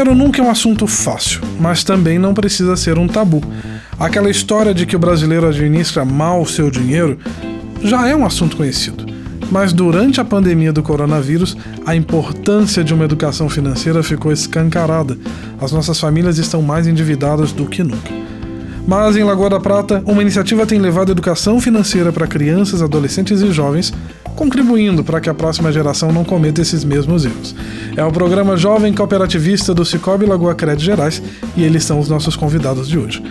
Dinheiro nunca é um assunto fácil, mas também não precisa ser um tabu. Aquela história de que o brasileiro administra mal o seu dinheiro já é um assunto conhecido. Mas durante a pandemia do coronavírus, a importância de uma educação financeira ficou escancarada. As nossas famílias estão mais endividadas do que nunca. Mas em Lagoa da Prata, uma iniciativa tem levado educação financeira para crianças, adolescentes e jovens, contribuindo para que a próxima geração não cometa esses mesmos erros. É o programa Jovem Cooperativista do Cicobi Lagoa Crédito Gerais e eles são os nossos convidados de hoje.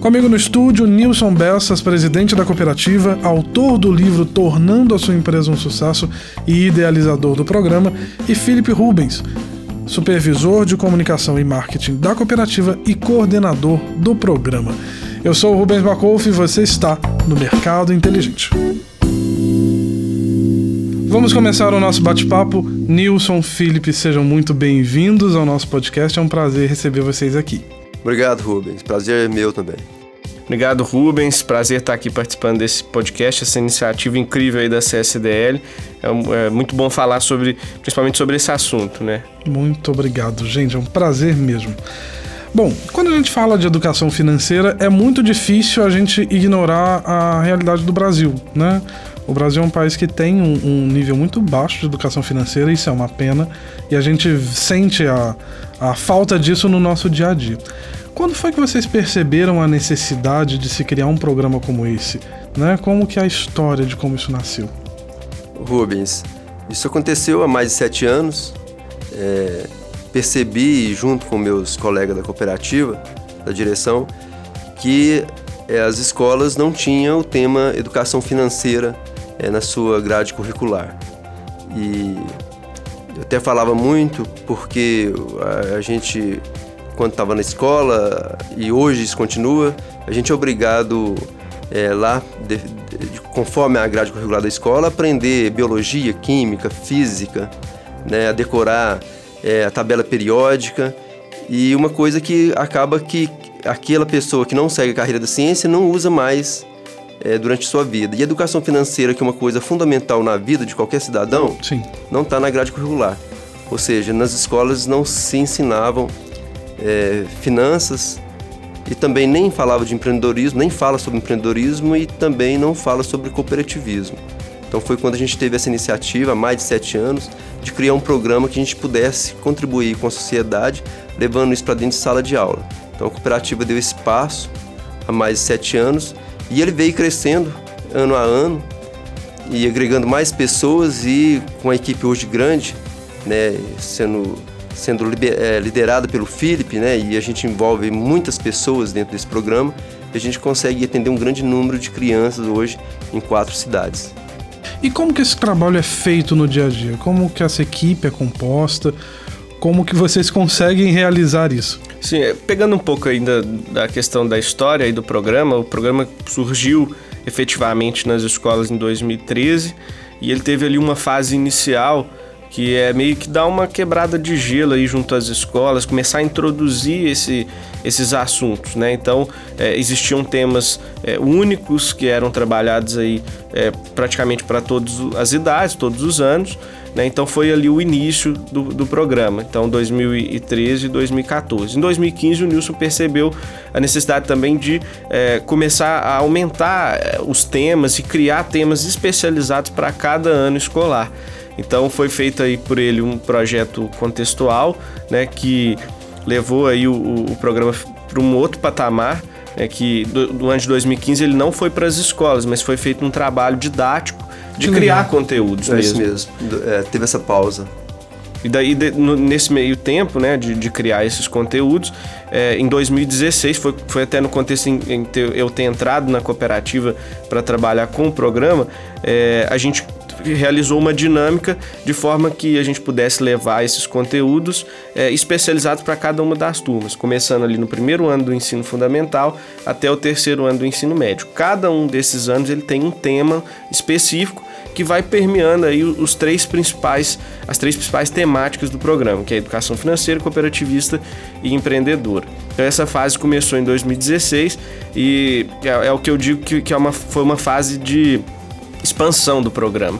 Comigo no estúdio, Nilson Bessas, presidente da cooperativa, autor do livro Tornando a Sua Empresa um Sucesso e idealizador do programa, e Felipe Rubens, supervisor de comunicação e marketing da cooperativa e coordenador do programa. Eu sou o Rubens Bacolf e você está no Mercado Inteligente. Vamos começar o nosso bate-papo. Nilson, Felipe, sejam muito bem-vindos ao nosso podcast. É um prazer receber vocês aqui. Obrigado, Rubens. Prazer é meu também. Obrigado, Rubens. Prazer estar aqui participando desse podcast, essa iniciativa incrível aí da CSDL. É, é, muito bom falar sobre, principalmente sobre esse assunto, né? Muito obrigado, gente. É um prazer mesmo. Bom, quando a gente fala de educação financeira, é muito difícil a gente ignorar a realidade do Brasil, né? O Brasil é um país que tem um, um, nível muito baixo de educação financeira, isso é uma pena, e a gente sente a, a falta disso no nosso dia a dia. Quando foi que vocês perceberam a necessidade de se criar um programa como esse? Né? Como que é a história de como isso nasceu? Rubens, isso aconteceu há mais de sete anos. É, percebi, junto com meus colegas da cooperativa, da direção, que é, as escolas não tinham o tema educação financeira é, na sua grade curricular. E eu até falava muito porque a, a gente, quando estava na escola, e hoje isso continua, a gente é obrigado é, lá, de, de, conforme a grade curricular da escola, aprender biologia, química, física, né, a decorar é, a tabela periódica. E uma coisa que acaba que aquela pessoa que não segue a carreira da ciência não usa mais é, durante sua vida. E educação financeira, que é uma coisa fundamental na vida de qualquer cidadão, Sim. não está na grade curricular. Ou seja, nas escolas não se ensinavam é, finanças e também nem falava de empreendedorismo, nem fala sobre empreendedorismo e também não fala sobre cooperativismo. Então foi quando a gente teve essa iniciativa, há mais de sete anos, de criar um programa que a gente pudesse contribuir com a sociedade, levando isso para dentro de sala de aula. Então a cooperativa deu espaço há mais de sete anos e ele veio crescendo ano a ano e agregando mais pessoas e com a equipe hoje grande, né, sendo sendo é, liderada pelo Felipe, né, e a gente envolve muitas pessoas dentro desse programa, a gente consegue atender um grande número de crianças hoje em quatro cidades. E como que esse trabalho é feito no dia a dia? Como que essa equipe é composta? Como que vocês conseguem realizar isso? Sim, é, pegando um pouco ainda da questão da história e do programa, o programa surgiu efetivamente nas escolas em 2013 e ele teve ali uma fase inicial que é meio que dar uma quebrada de gelo aí junto às escolas, começar a introduzir esse, esses assuntos, né? Então é, existiam temas é, únicos que eram trabalhados aí é, praticamente para todas as idades, todos os anos. Né? Então foi ali o início do, do programa, então 2013 e 2014. Em 2015 o Nilson percebeu a necessidade também de é, começar a aumentar é, os temas e criar temas especializados para cada ano escolar. Então foi feito aí por ele um projeto contextual, né, que levou aí o, o programa para um outro patamar, é que do, do, ano de 2015 ele não foi para as escolas, mas foi feito um trabalho didático de que criar legal. conteúdos é mesmo. Isso mesmo. É, teve essa pausa. E daí, de, no, nesse meio tempo, né, de, de criar esses conteúdos, é, em 2016, foi, foi até no contexto em, em ter, eu ter entrado na cooperativa para trabalhar com o programa, é, a gente realizou uma dinâmica de forma que a gente pudesse levar esses conteúdos é, especializados para cada uma das turmas, começando ali no primeiro ano do ensino fundamental até o terceiro ano do ensino médio. Cada um desses anos ele tem um tema específico que vai permeando aí os três principais, as três principais temáticas do programa, que é educação financeira, cooperativista e empreendedora. Então essa fase começou em 2016 e é, é o que eu digo que, que é uma, foi uma fase de expansão do programa.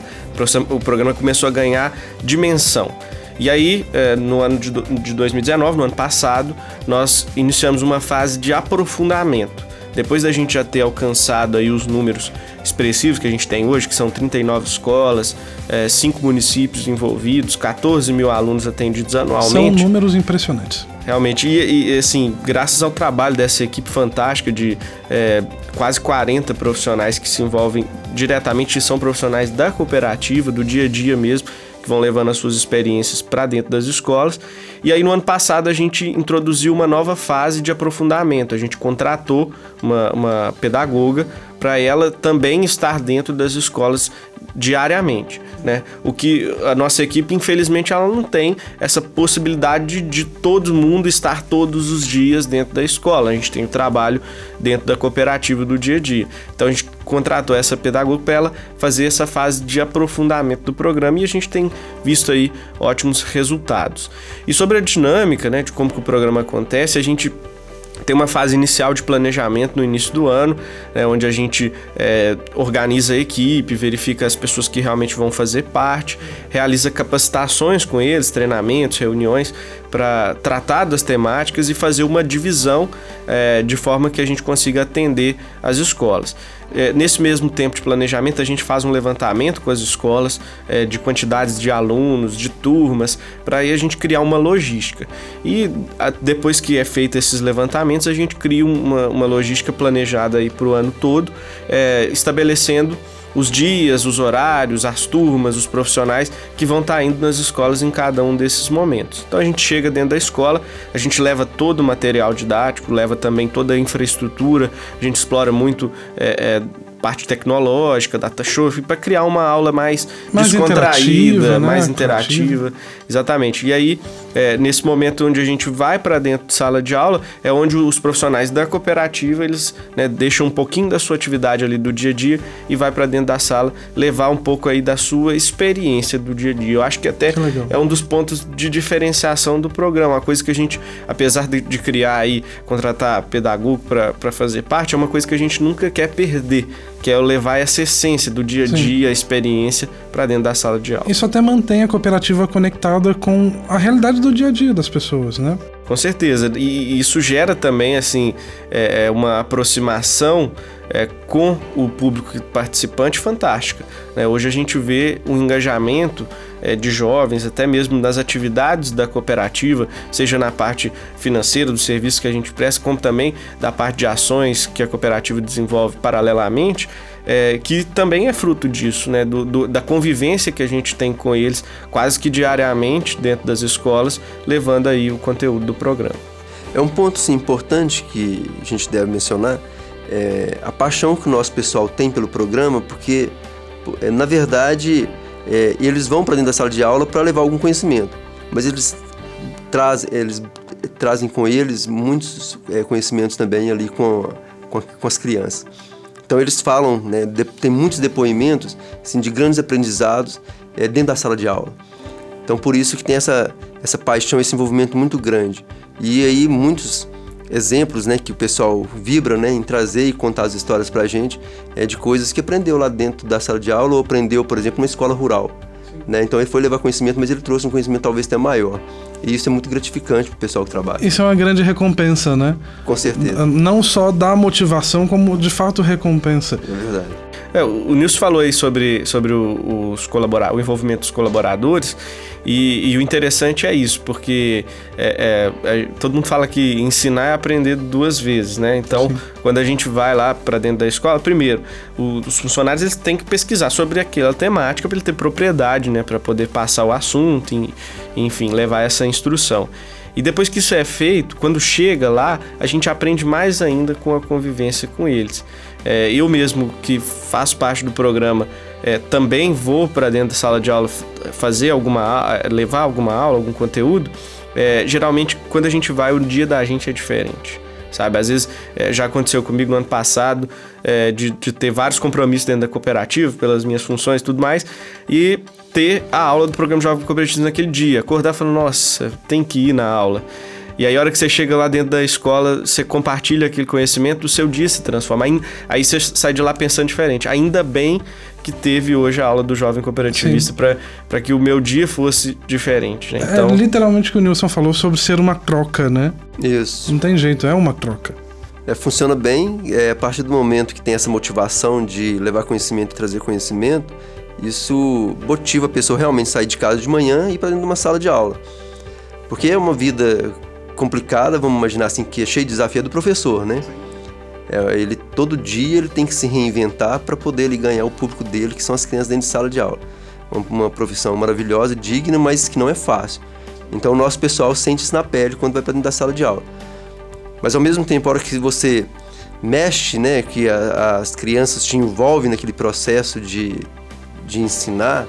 O programa começou a ganhar dimensão. E aí, é, no ano de, de 2019, no ano passado, nós iniciamos uma fase de aprofundamento. Depois da gente já ter alcançado aí os números expressivos que a gente tem hoje, que são 39 escolas, é, 5 municípios envolvidos, 14 mil alunos atendidos anualmente. São números impressionantes. Realmente, e, e, assim, graças ao trabalho dessa equipe fantástica de é, quase 40 profissionais que se envolvem diretamente e são profissionais da cooperativa, do dia a dia mesmo, que vão levando as suas experiências para dentro das escolas. E aí no ano passado a gente introduziu uma nova fase de aprofundamento. A gente contratou uma, uma pedagoga para ela também estar dentro das escolas diariamente, né? O que a nossa equipe, infelizmente, ela não tem essa possibilidade de todo mundo estar todos os dias dentro da escola. A gente tem o trabalho dentro da cooperativa do dia a dia. Então a gente contratou essa pedagoga para ela fazer essa fase de aprofundamento do programa e a gente tem visto aí ótimos resultados. E sobre a dinâmica, né, de como que o programa acontece, a gente tem uma fase inicial de planejamento no início do ano, né, onde a gente é, organiza a equipe, verifica as pessoas que realmente vão fazer parte, realiza capacitações com eles, treinamentos, reuniões para tratar das temáticas e fazer uma divisão é, de forma que a gente consiga atender as escolas. É, nesse mesmo tempo de planejamento, a gente faz um levantamento com as escolas é, de quantidades de alunos, de turmas, para aí a gente criar uma logística. E a, depois que é feito esses levantamentos, a gente cria uma, uma logística planejada para o ano todo, é, estabelecendo os dias, os horários, as turmas, os profissionais que vão estar tá indo nas escolas em cada um desses momentos. Então a gente chega dentro da escola, a gente leva todo o material didático, leva também toda a infraestrutura, a gente explora muito. É, é, parte tecnológica, data show, para criar uma aula mais, mais descontraída, né? mais interativa. Exatamente. E aí, é, nesse momento onde a gente vai para dentro de sala de aula, é onde os profissionais da cooperativa eles né, deixam um pouquinho da sua atividade ali do dia a dia e vai para dentro da sala levar um pouco aí da sua experiência do dia a dia. Eu acho que até que é um dos pontos de diferenciação do programa, uma coisa que a gente, apesar de, de criar aí, contratar pedagogo para fazer parte, é uma coisa que a gente nunca quer perder que é levar essa essência do dia a dia, a experiência para dentro da sala de aula. Isso até mantém a cooperativa conectada com a realidade do dia a dia das pessoas, né? Com certeza. E isso gera também assim é, é uma aproximação é, com o público participante fantástica. Né? Hoje a gente vê um engajamento é, de jovens, até mesmo nas atividades da cooperativa, seja na parte financeira do serviço que a gente presta, como também da parte de ações que a cooperativa desenvolve paralelamente, é, que também é fruto disso, né? Do, do, da convivência que a gente tem com eles quase que diariamente dentro das escolas, levando aí o conteúdo do programa. É um ponto sim, importante que a gente deve mencionar, é a paixão que o nosso pessoal tem pelo programa, porque é, na verdade é, eles vão para dentro da sala de aula para levar algum conhecimento, mas eles trazem, eles trazem com eles muitos é, conhecimentos também ali com, com, com, as crianças. Então eles falam, né, de, tem muitos depoimentos assim, de grandes aprendizados é, dentro da sala de aula. Então por isso que tem essa, essa paixão, esse envolvimento muito grande. E aí muitos exemplos, né, que o pessoal vibra, né, em trazer e contar as histórias para a gente, é de coisas que aprendeu lá dentro da sala de aula ou aprendeu, por exemplo, numa escola rural. Né? Então ele foi levar conhecimento, mas ele trouxe um conhecimento talvez até maior. E isso é muito gratificante para o pessoal que trabalha. Isso é uma grande recompensa, né? Com certeza. Não só dá motivação, como de fato recompensa. É verdade. É, o Nilson falou aí sobre, sobre o, os colabora o envolvimento dos colaboradores e, e, o interessante é isso, porque é, é, é, todo mundo fala que ensinar é aprender duas vezes, né? Então, Sim. quando a gente vai lá para dentro da escola, primeiro, o, os funcionários eles têm que pesquisar sobre aquela temática para ele ter propriedade, né? Para poder passar o assunto, e, enfim, levar essa instrução. E depois que isso é feito, quando chega lá, a gente aprende mais ainda com a convivência com eles. É, eu mesmo que faço parte do programa é, também vou para dentro da sala de aula fazer alguma levar alguma aula, algum conteúdo. É, geralmente quando a gente vai o dia da gente é diferente sabe? Às vezes é, já aconteceu comigo no ano passado é, de, de, ter vários compromissos dentro da cooperativa, pelas minhas funções e tudo mais, e ter a aula do programa Jovem Cooperativo naquele dia, acordar falando, nossa, tem que ir na aula. E aí, a hora que você chega lá dentro da escola, você compartilha aquele conhecimento, o seu dia se transforma. Aí, aí você sai de lá pensando diferente. Ainda bem que teve hoje a aula do jovem cooperativista para que o meu dia fosse diferente. Né? Então... É literalmente o que o Nilson falou sobre ser uma troca, né? Isso. Não tem jeito, é uma troca. É, funciona bem, é, a partir do momento que tem essa motivação de levar conhecimento e trazer conhecimento, isso motiva a pessoa realmente a sair de casa de manhã e ir para dentro de uma sala de aula. Porque é uma vida complicada, vamos imaginar assim, que é cheio de desafio é do professor, né? É, ele todo dia ele tem que se reinventar para poder ele ganhar o público dele, que são as crianças dentro de sala de aula. Uma, uma profissão maravilhosa, digna, mas que não é fácil. Então o nosso pessoal sente isso na pele quando vai para dentro da sala de aula. Mas ao mesmo tempo, a hora que você mexe, né, que a, as crianças te envolvem naquele processo de, de ensinar,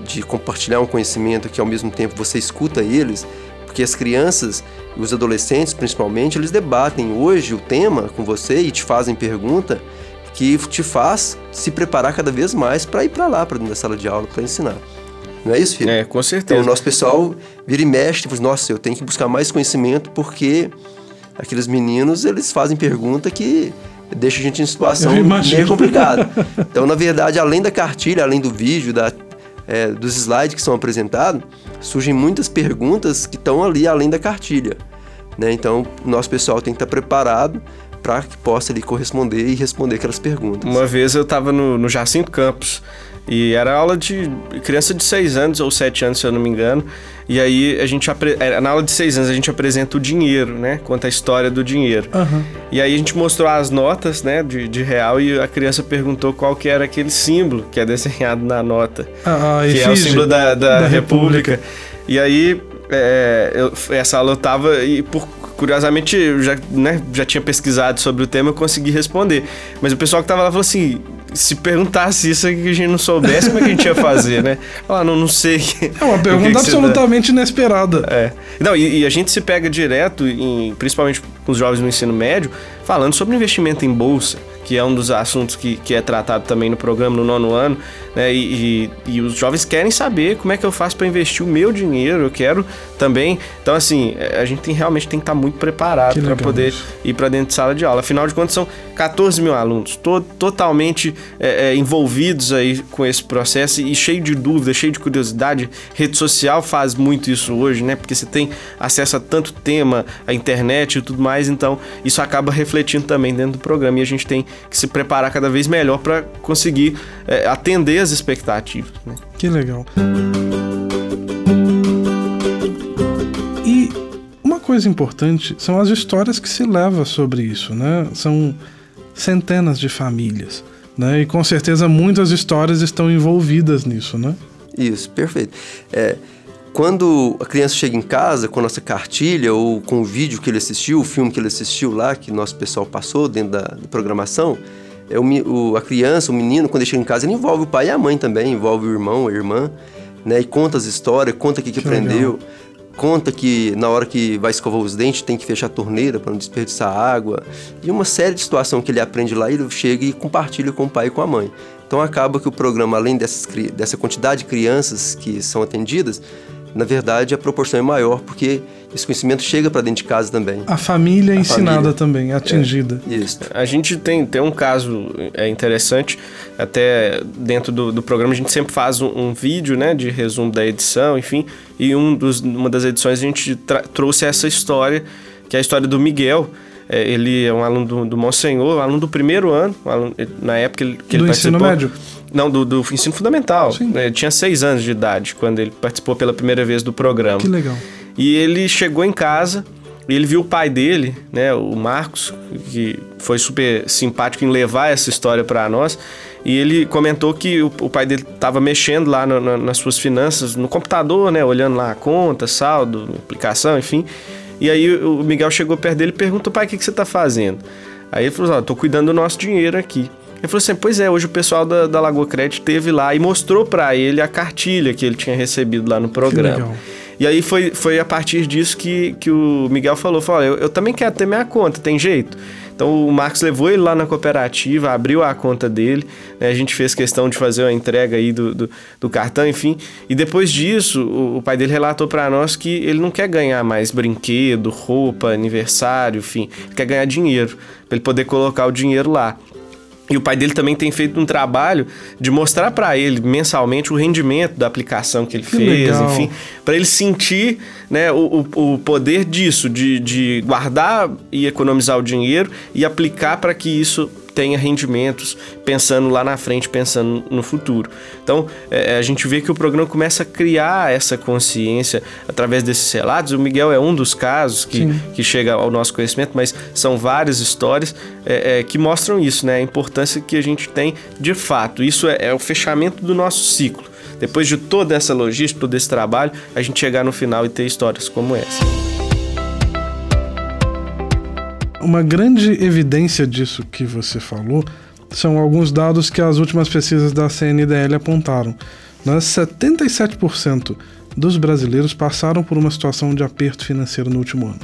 de compartilhar um conhecimento que ao mesmo tempo você escuta eles, porque as crianças e os adolescentes principalmente, eles debatem hoje o tema com você e te fazem pergunta que te faz se preparar cada vez mais para ir para lá, para dentro da sala de aula, para ensinar. Não é isso, filho? É, com certeza. Então, o nosso pessoal vira e mexe, tipo, nossa, eu tenho que buscar mais conhecimento porque aqueles meninos, eles fazem pergunta que deixa a gente em situação meio complicada. Então, na verdade, além da cartilha, além do vídeo, da, é, dos slides que são apresentados, surgem muitas perguntas que estão ali além da cartilha. Né? Então, o nosso pessoal tem que estar preparado para que possa ali corresponder e responder aquelas perguntas. Uma vez eu estava no, no Jacinto Campos e era aula de criança de 6 anos ou 7 anos, se eu não me engano. E aí a gente na aula de 6 anos a gente apresenta o dinheiro, né? Conta a história do dinheiro. Uhum. E aí a gente mostrou as notas, né, de, de, real e a criança perguntou qual que era aquele símbolo que é desenhado na nota. Ah, que é o símbolo da, da, da República. República. E aí é, eu, essa aula eu tava e por curiosamente eu já, né, já tinha pesquisado sobre o tema, eu consegui responder. Mas o pessoal que tava lá falou assim: se perguntasse isso que a gente não soubesse, como é que a gente ia fazer, né? Falar, não, não sei. É uma pergunta absolutamente inesperada. É. Não, e, e, a gente se pega direto, em, principalmente com os jovens no ensino médio, falando sobre investimento em bolsa que é um dos assuntos que, que é tratado também no programa no nono ano, né? E, e, e os jovens querem saber como é que eu faço para investir o meu dinheiro, eu quero também. Então, assim, a gente tem, realmente tem que estar tá muito preparado para poder isso. ir para dentro de sala de aula. Afinal de contas, são 14 mil alunos, to totalmente é, é, envolvidos aí com esse processo e cheio de dúvidas, cheio de curiosidade. Rede social faz muito isso hoje, né? Porque você tem acesso a tanto tema, a internet e tudo mais, então isso acaba refletindo também dentro do programa e a gente tem que se preparar cada vez melhor para conseguir é, atender as expectativas. Né? Que legal. E uma coisa importante são as histórias que se leva sobre isso, né? São centenas de famílias, né? E com certeza muitas histórias estão envolvidas nisso, né? Isso, perfeito. É, quando a criança chega em casa com a nossa cartilha ou com o vídeo que ele assistiu, o filme que ele assistiu lá, que nosso pessoal passou dentro da, da programação, é o, o, a criança, o menino, quando ele chega em casa, ele envolve o pai e a mãe também, envolve o irmão, a irmã, né? E conta as histórias, conta o que, que, que aprendeu, legal. conta que na hora que vai escovar os dentes tem que fechar a torneira para não desperdiçar água. E uma série de situações que ele aprende lá, ele chega e compartilha com o pai e com a mãe. Então acaba que o programa, além dessas, dessa quantidade de crianças que são atendidas, na verdade a proporção é maior porque esse conhecimento chega para dentro de casa também. A família é a ensinada família. também, atingida. É, isso. A gente tem, tem um caso é interessante, até dentro do, do programa a gente sempre faz um, um, vídeo né, de resumo da edição, enfim, e um dos, uma das edições a gente trouxe essa história, que é a história do Miguel, é, ele é um aluno do, do Monsenhor, um aluno do primeiro ano, um aluno, na época que ele, que do ele ensino médio? Não, do, do ensino fundamental. Sim. Ele tinha seis anos de idade quando ele participou pela primeira vez do programa. Que legal. E ele chegou em casa e ele viu o pai dele, né, o Marcos, que foi super simpático em levar essa história para nós. E ele comentou que o, o pai dele estava mexendo lá nas suas finanças, no computador, né, olhando lá a conta, saldo, aplicação, enfim. E aí o Miguel chegou perto dele e perguntou: pai, o que, que você está fazendo? Aí ele falou: estou cuidando do nosso dinheiro aqui. Ele falou assim: Pois é, hoje o pessoal da, da Lagoa Crédito teve lá e mostrou para ele a cartilha que ele tinha recebido lá no programa. E aí foi, foi a partir disso que, que o Miguel falou, falou, eu, eu também quero ter minha conta, tem jeito? Então o Marcos levou ele lá na cooperativa, abriu a conta dele, né? a gente fez questão de fazer a entrega aí do, do, do cartão, enfim. E depois disso, o, o pai dele relatou para nós que ele não quer ganhar mais brinquedo, roupa, aniversário, enfim, ele quer ganhar dinheiro, para ele poder colocar o dinheiro lá. E o pai dele também tem feito um trabalho de mostrar para ele mensalmente o rendimento da aplicação que ele que fez, legal. enfim, para ele sentir né, o, o poder disso, de, de guardar e economizar o dinheiro e aplicar para que isso tenha rendimentos, pensando lá na frente, pensando no futuro. Então, é, a gente vê que o programa começa a criar essa consciência através desses relatos. O Miguel é um dos casos que, que chega ao nosso conhecimento, mas são várias histórias é, é, que mostram isso, né? A importância que a gente tem de fato. Isso é, é o fechamento do nosso ciclo. Depois de toda essa logística, todo esse trabalho, a gente chegar no final e ter histórias como essa. Uma grande evidência disso que você falou são alguns dados que as últimas pesquisas da CNDL apontaram. Né? 77% dos brasileiros passaram por uma situação de aperto financeiro no último ano.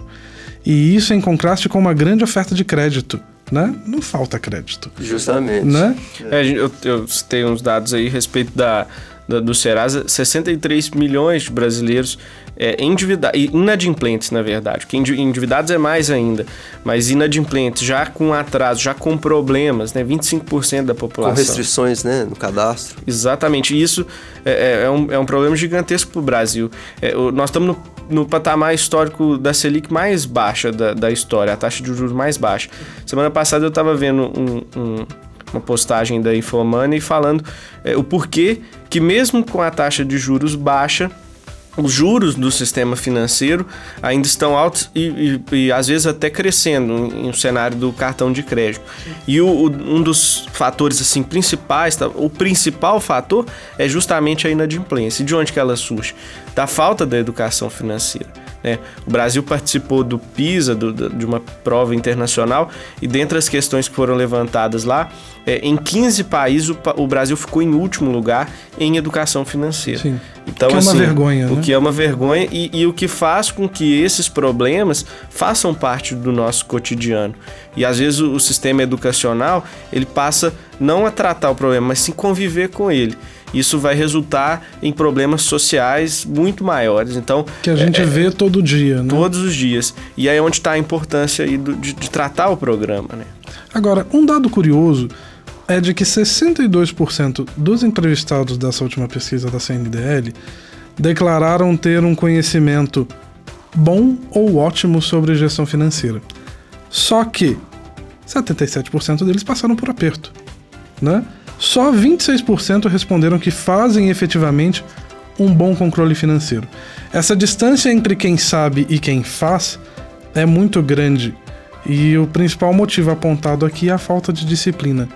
E isso em contraste com uma grande oferta de crédito. Né? Não falta crédito. Justamente. Né? É, eu, eu citei uns dados aí a respeito da, da, do Serasa, 63 milhões de brasileiros é, endividados, inadimplentes, na verdade, porque endividados é mais ainda, mas inadimplentes, já com atraso, já com problemas, né? 25% da população. Com restrições, né, no cadastro. Exatamente, isso é, é, é um, é um problema gigantesco para o Brasil. É, nós estamos no, no, patamar histórico da Selic mais baixa da, da história, a taxa de juros mais baixa. Semana passada eu estava vendo um, um uma postagem da Infomoney falando é, o porquê que mesmo com a taxa de juros baixa, os juros do sistema financeiro ainda estão altos e, e, e às vezes até crescendo em um cenário do cartão de crédito. E o, o, um dos fatores assim principais, tá, o principal fator é justamente a inadimplência. E de onde que ela surge? Da falta da educação financeira. Né? O Brasil participou do PISA, do, de uma prova internacional, e dentre as questões que foram levantadas lá, é, em 15 países o, o, Brasil ficou em último lugar em educação financeira. Sim. Então, o que assim, é uma assim, vergonha. O né? que é uma vergonha e, e o que faz com que esses problemas façam parte do nosso cotidiano. E às vezes o, o sistema educacional ele passa não a tratar o problema, mas sim conviver com ele isso vai resultar em problemas sociais muito maiores. Então que a gente é, vê todo dia, né? Todos os dias. E aí é onde está a importância do, de, de tratar o programa, né? Agora, um dado curioso é de que 62% dos entrevistados dessa última pesquisa da CNDL declararam ter um conhecimento bom ou ótimo sobre gestão financeira. Só que 77% deles passaram por aperto, né? Só 26% responderam que fazem efetivamente um bom controle financeiro. Essa distância entre quem sabe e quem faz é muito grande e o principal motivo apontado aqui é a falta de disciplina.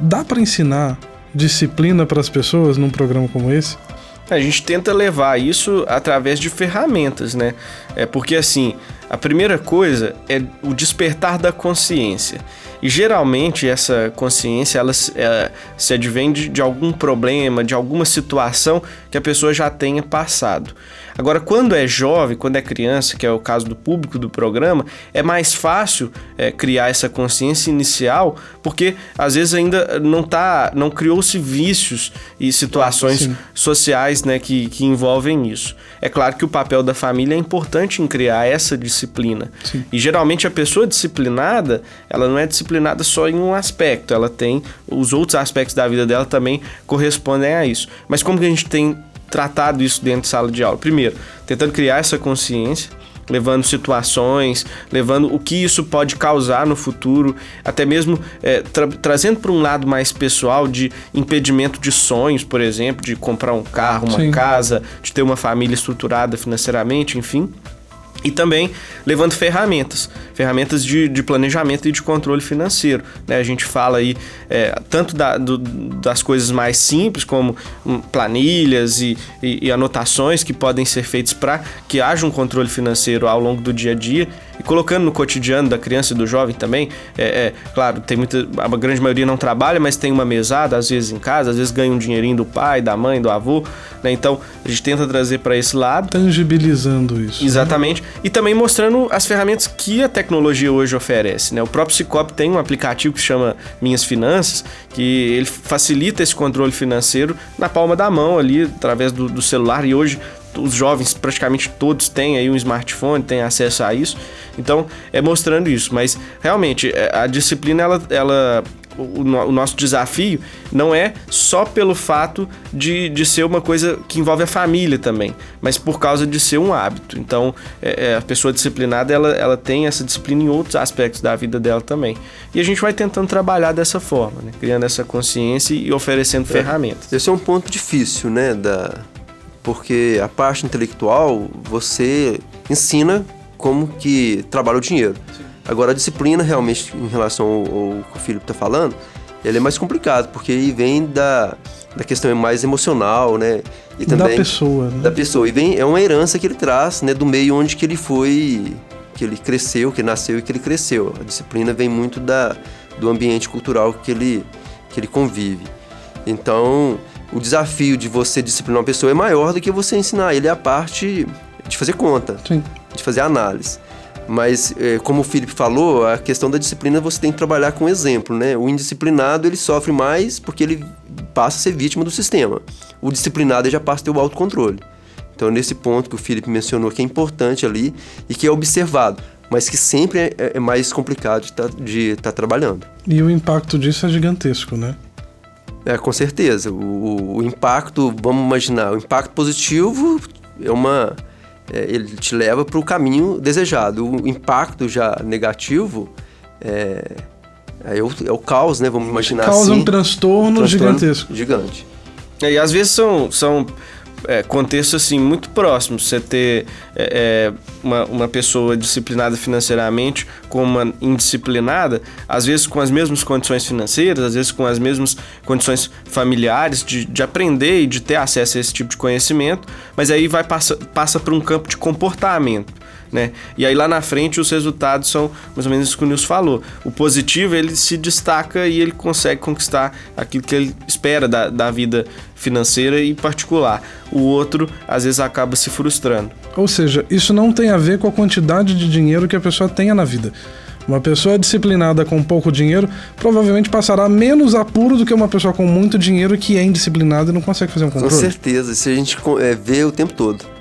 Dá para ensinar disciplina para as pessoas num programa como esse? A gente tenta levar isso através de ferramentas, né? É porque assim, a primeira coisa é o despertar da consciência. E geralmente essa consciência ela, ela se advém de, de algum problema, de alguma situação que a pessoa já tenha passado. Agora, quando é jovem, quando é criança, que é o caso do público do programa, é mais fácil é, criar essa consciência inicial, porque às vezes ainda não tá, não criou-se vícios e situações Sim. sociais né, que, que envolvem isso. É claro que o papel da família é importante em criar essa disciplina. Sim. E geralmente a pessoa disciplinada, ela não é disciplinada só em um aspecto, ela tem os outros aspectos da vida dela também correspondem a isso. Mas como que a gente tem tratado isso dentro de sala de aula? Primeiro, tentando criar essa consciência, levando situações, levando o que isso pode causar no futuro, até mesmo é, tra trazendo para um lado mais pessoal de impedimento de sonhos, por exemplo, de comprar um carro, uma Sim. casa, de ter uma família estruturada financeiramente, enfim e também levando ferramentas, ferramentas de, de, planejamento e de controle financeiro. Né? A gente fala aí é, tanto da, do, das coisas mais simples, como hum, planilhas e, e, e anotações que podem ser feitas para que haja um controle financeiro ao longo do dia a dia, e colocando no cotidiano da criança e do jovem também. É, é, claro, tem muita. A grande maioria não trabalha, mas tem uma mesada, às vezes em casa, às vezes ganha um dinheirinho do pai, da mãe, do avô. Né? Então a gente tenta trazer para esse lado. Tangibilizando isso. Exatamente. Né? E também mostrando as ferramentas que a tecnologia hoje oferece. Né? O próprio Cicobi tem um aplicativo que chama Minhas Finanças, que ele facilita esse controle financeiro na palma da mão ali, através do, do celular. E hoje os jovens praticamente todos têm aí um smartphone, têm acesso a isso. Então, é mostrando isso. Mas, realmente, é, a disciplina, ela, ela o, o, nosso desafio não é só pelo fato de, de ser uma coisa que envolve a família também, mas por causa de ser um hábito. Então, é, é, a pessoa disciplinada, ela, ela tem essa disciplina em outros aspectos da vida dela também. E a gente vai tentando trabalhar dessa forma, né? criando essa consciência e oferecendo é, ferramentas. Esse é um ponto difícil, né, da, porque a parte intelectual você ensina como que trabalha o dinheiro. Sim. Agora a disciplina realmente em relação ao, ao que o Felipe está falando, ele é mais complicado, porque aí vem da, da questão mais emocional, né? E também da pessoa, né? Da pessoa. E vem, é uma herança que ele traz, né? Do meio onde que ele foi, que ele cresceu, que nasceu e que ele cresceu. A disciplina vem muito da, do ambiente cultural que ele, que ele convive. Então, o desafio de você disciplinar uma pessoa é maior do que você ensinar ele a parte de fazer conta, Sim. de fazer análise. Mas, é, como o Felipe falou, a questão da disciplina você tem que trabalhar com exemplo, né? O indisciplinado, ele sofre mais porque ele passa a ser vítima do sistema. O disciplinado, já passa a ter o autocontrole. Então, nesse ponto que o Felipe mencionou, que é importante ali e que é observado, mas que sempre é, é mais complicado de estar tá, tá trabalhando. E o impacto disso é gigantesco, né? É, com certeza. O, o, impacto, vamos imaginar, o impacto positivo é uma. É, ele te leva para o caminho desejado. O impacto já negativo é, é, o, é o caos, né? Vamos imaginar Causa assim. um transtorno, um transtorno gigantesco. Gigante. E às vezes são, são é, contexto assim muito próximo. Você ter é, é, uma, uma pessoa disciplinada financeiramente com uma indisciplinada, às vezes com as mesmas condições financeiras, às vezes com as mesmas condições familiares de, de aprender e de ter acesso a esse tipo de conhecimento, mas aí vai passa, passa para um campo de comportamento né? E aí lá na frente os resultados são mais ou menos isso que o Nilson falou. O positivo ele se destaca e ele consegue conquistar aquilo que ele espera da, da vida financeira e particular. O outro às vezes acaba se frustrando. Ou seja, isso não tem a ver com a quantidade de dinheiro que a pessoa tenha na vida. Uma pessoa disciplinada com pouco dinheiro provavelmente passará menos apuro do que uma pessoa com muito dinheiro que é indisciplinada e não consegue fazer um controle. Com certeza, isso a gente é, vê o tempo todo.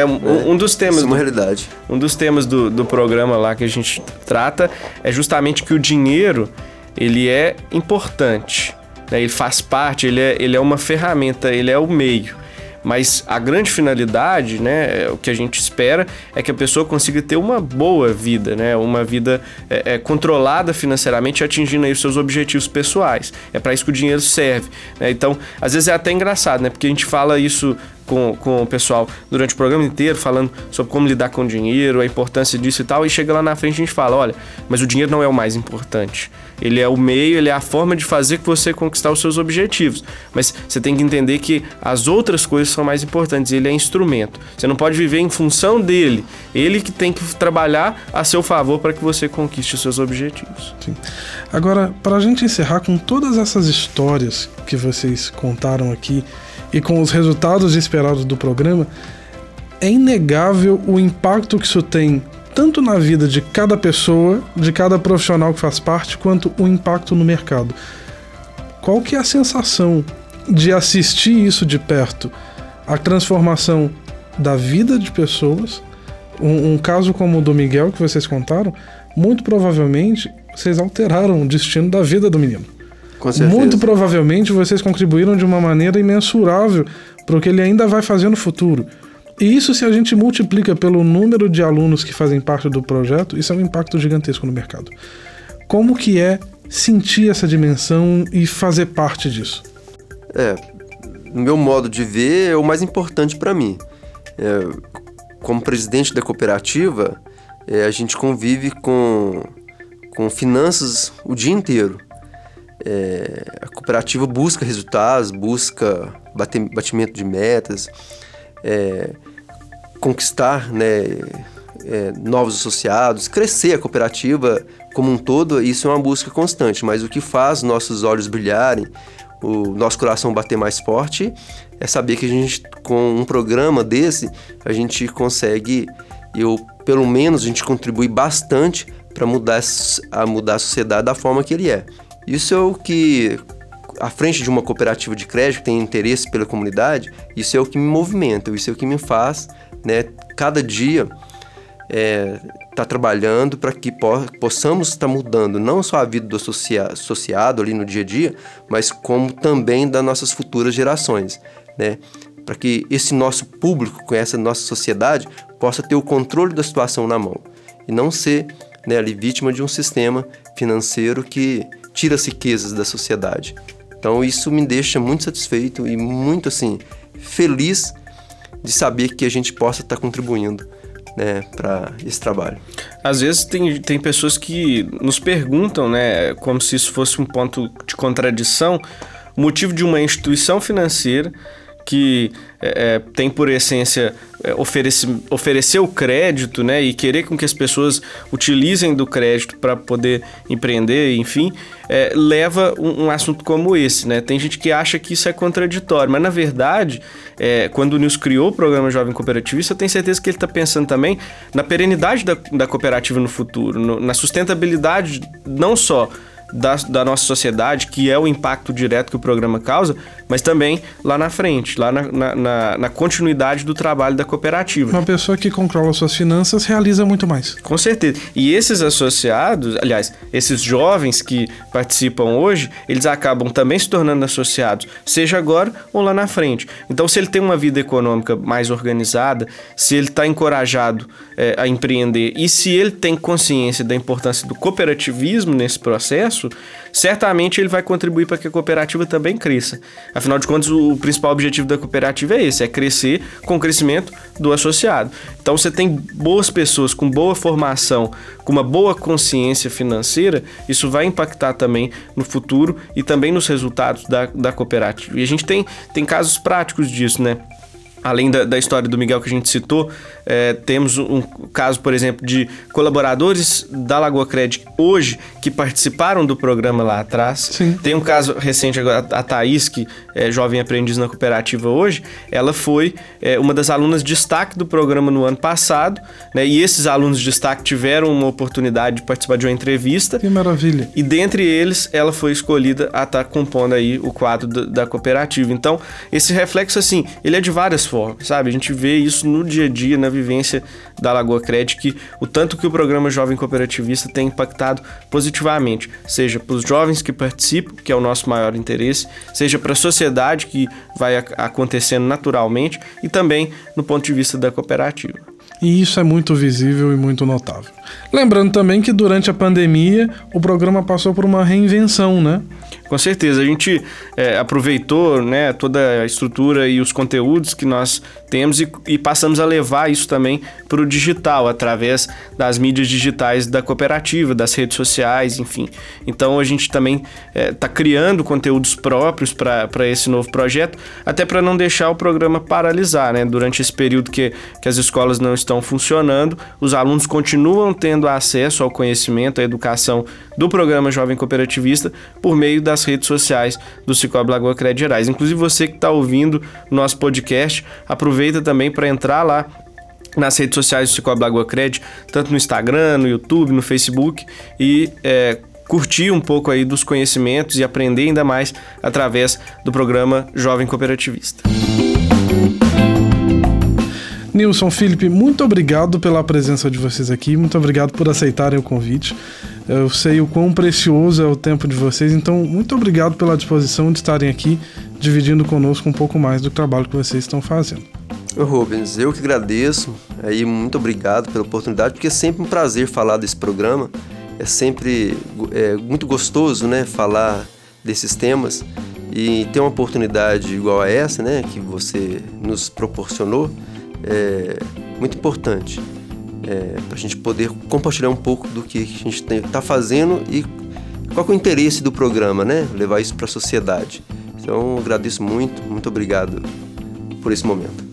É um, é, um dos temas. Isso é uma realidade. um dos temas do, do programa lá que a gente trata é justamente que o dinheiro ele é importante. Né? Ele faz parte, ele é, ele é uma ferramenta, ele é o meio. Mas a grande finalidade, né, é, o que a gente espera é que a pessoa consiga ter uma boa vida, né, uma vida é, é, controlada financeiramente, atingindo aí os seus objetivos pessoais. É para isso que o dinheiro serve. Né? Então, às vezes é até engraçado, né, porque a gente fala isso com, com o pessoal durante o programa inteiro, falando sobre como lidar com o dinheiro, a importância disso e tal, e chega lá na frente a gente fala: olha, mas o dinheiro não é o mais importante. Ele é o meio, ele é a forma de fazer que você conquistar os seus objetivos. Mas você tem que entender que as outras coisas são mais importantes. Ele é instrumento. Você não pode viver em função dele. Ele que tem que trabalhar a seu favor para que você conquiste os seus objetivos. Sim. Agora, para a gente encerrar com todas essas histórias que vocês contaram aqui, e com os resultados esperados do programa, é inegável o impacto que isso tem tanto na vida de cada pessoa, de cada profissional que faz parte, quanto o impacto no mercado. Qual que é a sensação de assistir isso de perto? A transformação da vida de pessoas, um, um caso como o do Miguel que vocês contaram, muito provavelmente vocês alteraram o destino da vida do menino. Muito provavelmente vocês contribuíram de uma maneira imensurável para o que ele ainda vai fazer no futuro. E isso, se a gente multiplica pelo número de alunos que fazem parte do projeto, isso é um impacto gigantesco no mercado. Como que é sentir essa dimensão e fazer parte disso? É, no meu modo de ver, é o mais importante para mim. É, como presidente da cooperativa, é, a gente convive com, com finanças o dia inteiro. É, a cooperativa busca resultados, busca batimento de metas, é, conquistar né, é, novos associados, crescer a cooperativa como um todo, isso é uma busca constante. Mas o que faz nossos olhos brilharem, o nosso coração bater mais forte, é saber que a gente, com um programa desse, a gente consegue, eu pelo menos a gente contribui bastante para mudar a mudar a sociedade da forma que ele é. Isso é o que à frente de uma cooperativa de crédito que tem interesse pela comunidade, isso é o que me movimenta, isso é o que me faz, né, cada dia é, tá trabalhando para que po possamos estar tá mudando não só a vida do associa associado ali no dia a dia, mas como também das nossas futuras gerações, né? Para que esse nosso público, com essa nossa sociedade, possa ter o controle da situação na mão e não ser né, ali vítima de um sistema financeiro que tira as riquezas da sociedade. Então isso me deixa muito satisfeito e muito assim feliz de saber que a gente possa estar contribuindo né, para esse trabalho. Às vezes tem, tem pessoas que nos perguntam, né, como se isso fosse um ponto de contradição, o motivo de uma instituição financeira que é, é, tem por essência é, oferecer, oferecer o crédito né, e querer com que as pessoas utilizem do crédito para poder empreender, enfim, é, leva um, um, assunto como esse. Né? Tem gente que acha que isso é contraditório, mas na verdade, é, quando o Nils criou o programa Jovem Cooperativista, eu tenho certeza que ele está pensando também na perenidade da, da cooperativa no futuro, no, na sustentabilidade não só da, da, nossa sociedade, que é o impacto direto que o programa causa, mas também lá na frente, lá na, na, na, continuidade do trabalho da cooperativa. Uma pessoa que controla suas finanças realiza muito mais. Com certeza. E esses associados, aliás, esses jovens que participam hoje, eles acabam também se tornando associados, seja agora ou lá na frente. Então, se ele tem uma vida econômica mais organizada, se ele está encorajado é, a empreender e se ele tem consciência da importância do cooperativismo nesse processo, certamente ele vai contribuir para que a cooperativa também cresça. Afinal de contas, o principal objetivo da cooperativa é esse: é crescer com o crescimento do associado. Então, você tem boas pessoas com boa formação, com uma boa consciência financeira, isso vai impactar também no futuro e também nos resultados da, da cooperativa. E a gente tem, tem casos práticos disso, né? Além da, da, história do Miguel que a gente citou, é, temos um caso, por exemplo, de colaboradores da Lagoa Cred hoje que participaram do programa lá atrás. Sim. Tem um caso recente agora, a Thaís, que é jovem aprendiz na cooperativa hoje, ela foi é, uma das alunas de destaque do programa no ano passado, né? E esses alunos de destaque tiveram uma oportunidade de participar de uma entrevista. Que maravilha. E dentre eles, ela foi escolhida a estar tá compondo aí o quadro da, da cooperativa. Então, esse reflexo, assim, ele é de várias formas, sabe? A gente vê isso no dia a dia, na vivência da Lagoa Cred, que o tanto que o programa Jovem Cooperativista tem impactado positivamente, seja para os jovens que participam, que é o nosso maior interesse, seja para a sociedade, que vai acontecendo naturalmente, e também no ponto de vista da cooperativa. E isso é muito visível e muito notável. Lembrando também que durante a pandemia o programa passou por uma reinvenção, né? Com certeza, a gente é, aproveitou né, toda a estrutura e os conteúdos que nós temos e, e passamos a levar isso também para o digital, através das mídias digitais da cooperativa, das redes sociais, enfim. Então a gente também está é, criando conteúdos próprios para esse novo projeto, até para não deixar o programa paralisar. Né? Durante esse período que, que as escolas não estão funcionando, os alunos continuam tendo acesso ao conhecimento, à educação do programa Jovem Cooperativista por meio das redes sociais do Cicobi Lagoa Crédito Gerais. Inclusive você que está ouvindo nosso podcast, aproveita também para entrar lá nas redes sociais do Cicobi Lagoa Crédito, tanto no Instagram, no YouTube, no Facebook e é, curtir um pouco aí dos conhecimentos e aprender ainda mais através do programa Jovem Cooperativista. Nilson, Felipe, muito obrigado pela presença de vocês aqui, muito obrigado por aceitarem o convite. Eu sei o quão precioso é o tempo de vocês, então muito obrigado pela disposição de estarem aqui dividindo conosco um pouco mais do trabalho que vocês estão fazendo. Rubens, eu que agradeço, aí muito obrigado pela oportunidade, porque é sempre um prazer falar desse programa, é sempre é, muito gostoso, né, falar desses temas e ter uma oportunidade igual a essa, né, que você nos proporcionou, é muito importante é, para a gente poder compartilhar um pouco do que a gente está fazendo e qual é o interesse do programa, né? Levar isso para a sociedade. Então, agradeço muito, muito obrigado por esse momento.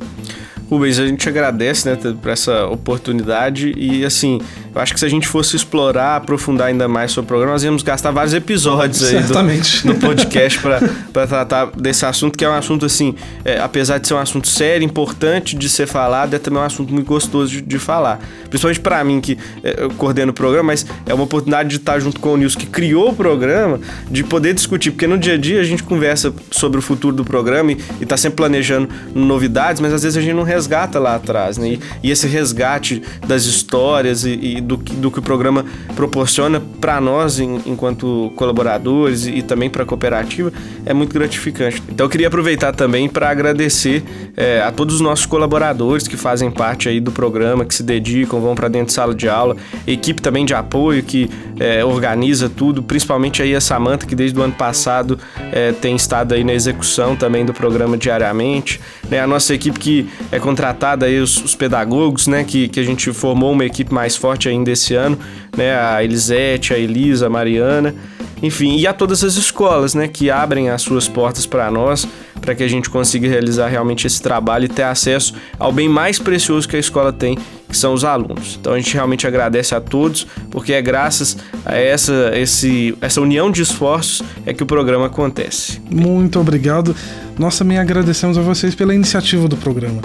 Rubens, a gente agradece né, por essa oportunidade e assim, eu acho que se a gente fosse explorar, aprofundar ainda mais sobre o programa, nós íamos gastar vários episódios aí do, no podcast para tratar desse assunto, que é um assunto assim, é, apesar de ser um assunto sério, importante de ser falado, é também um assunto muito gostoso de, de falar. Principalmente para mim, que é, eu coordeno o programa, mas é uma oportunidade de estar junto com o Nilson, que criou o programa, de poder discutir, porque no dia a dia a gente conversa sobre o futuro do programa e, está sempre planejando novidades, mas às vezes a gente não resgata lá atrás, né? E, e esse resgate das histórias e, e, do, do que o programa proporciona para nós em, enquanto colaboradores e, também para a cooperativa é muito gratificante. Então eu queria aproveitar também para agradecer é, a todos os nossos colaboradores que fazem parte aí do programa, que se dedicam, vão para dentro de sala de aula, equipe também de apoio que é, organiza tudo, principalmente aí a Samanta que desde o ano passado é, tem estado aí na execução também do programa diariamente, né? A nossa equipe que é contratada aí os, os pedagogos, né? Que, que a gente formou uma equipe mais forte ainda esse ano, né? A Elisete, a Elisa, a Mariana, enfim, e a todas as escolas, né? Que abrem as suas portas para nós, para que a gente consiga realizar realmente esse trabalho e ter acesso ao bem mais precioso que a escola tem, que são os alunos. Então a gente realmente agradece a todos, porque é graças a essa, esse, essa união de esforços é que o programa acontece. Muito obrigado. Nós também agradecemos a vocês pela iniciativa do programa.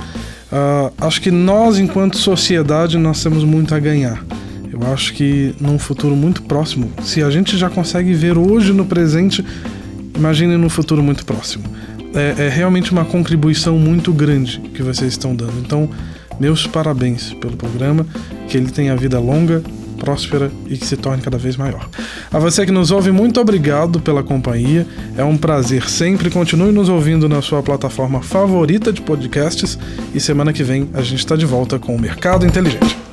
Uh, acho que nós, enquanto sociedade, nós temos muito a ganhar. Eu acho que num futuro muito próximo, se a gente já consegue ver hoje no presente, imagine no futuro muito próximo. É, é realmente uma contribuição muito grande que vocês estão dando. Então, meus parabéns pelo programa, que ele tenha vida longa, próspera e que se torne cada vez maior. A você que nos ouve, muito obrigado pela companhia. É um prazer sempre. Continue nos ouvindo na sua plataforma favorita de podcasts e semana que vem a gente está de volta com o Mercado Inteligente.